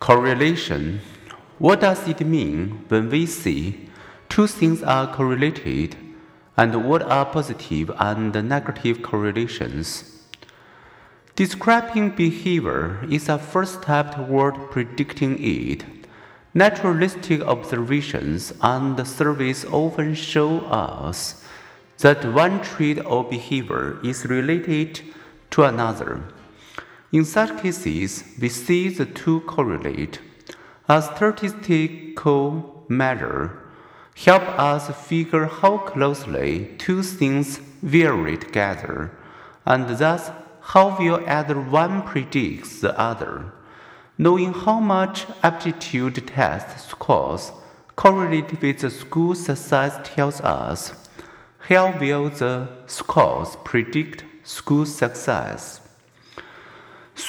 Correlation. What does it mean when we say two things are correlated and what are positive and negative correlations? Describing behavior is a first step toward predicting it. Naturalistic observations and surveys often show us that one trait or behavior is related to another. In such cases, we see the two correlate. A statistical measure help us figure how closely two things vary together, and thus how well either one predicts the other. Knowing how much aptitude test scores correlate with the school success tells us how well the scores predict school success.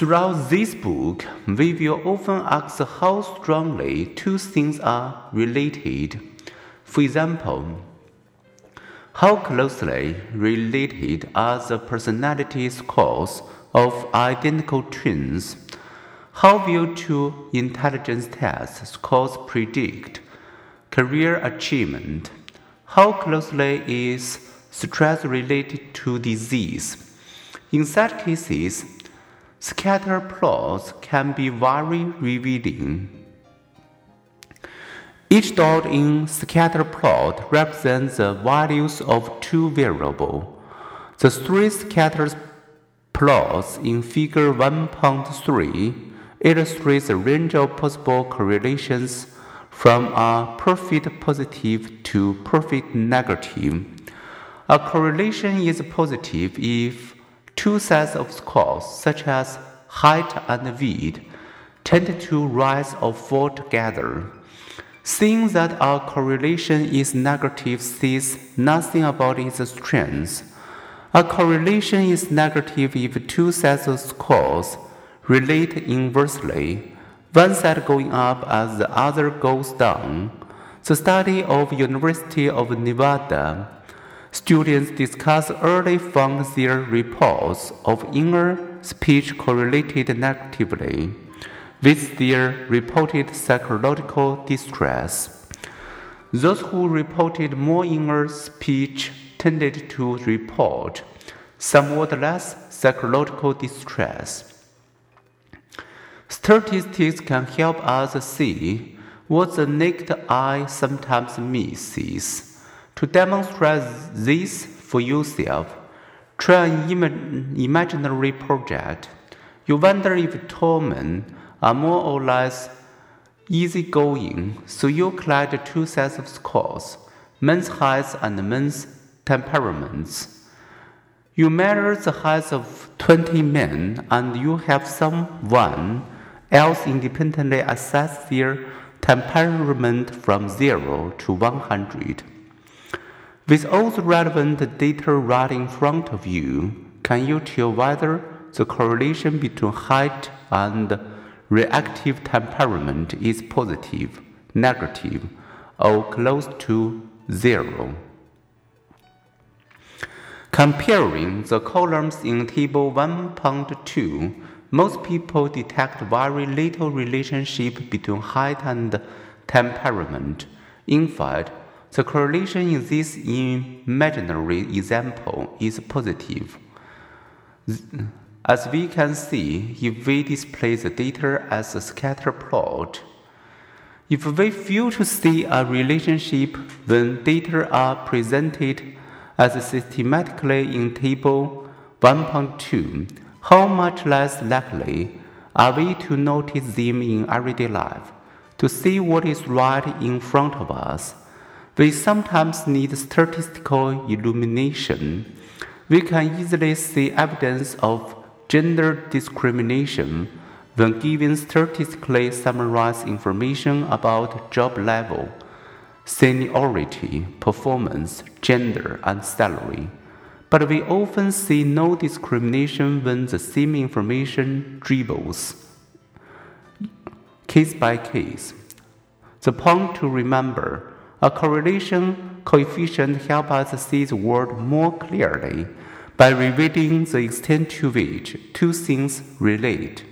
Throughout this book, we will often ask how strongly two things are related. For example, how closely related are the personality scores of identical twins? How will two intelligence test scores predict career achievement? How closely is stress related to disease? In such cases, Scatter plots can be very revealing. Each dot in scatter plot represents the values of two variables. The three scatter plots in figure 1.3 illustrate a range of possible correlations from a perfect positive to perfect negative. A correlation is positive if Two sets of scores, such as height and width, tend to rise or fall together. Seeing that our correlation is negative says nothing about its strength. A correlation is negative if two sets of scores relate inversely, one set going up as the other goes down. The study of University of Nevada Students discuss early found their reports of inner speech correlated negatively with their reported psychological distress. Those who reported more inner speech tended to report somewhat less psychological distress. Statistics can help us see what the naked eye sometimes misses. To demonstrate this for yourself, try an Im imaginary project. You wonder if tall men are more or less easygoing, so you collect two sets of scores men's heights and men's temperaments. You measure the heights of 20 men and you have someone else independently assess their temperament from 0 to 100. With all the relevant data right in front of you, can you tell whether the correlation between height and reactive temperament is positive, negative, or close to zero? Comparing the columns in Table 1.2, most people detect very little relationship between height and temperament. In fact, the correlation in this imaginary example is positive. As we can see, if we display the data as a scatter plot, if we fail to see a relationship when data are presented as systematically in table 1.2, how much less likely are we to notice them in everyday life, to see what is right in front of us? We sometimes need statistical illumination. We can easily see evidence of gender discrimination when given statistically summarized information about job level, seniority, performance, gender, and salary. But we often see no discrimination when the same information dribbles case by case. The point to remember a correlation coefficient helps us see the world more clearly by revealing the extent to which two things relate.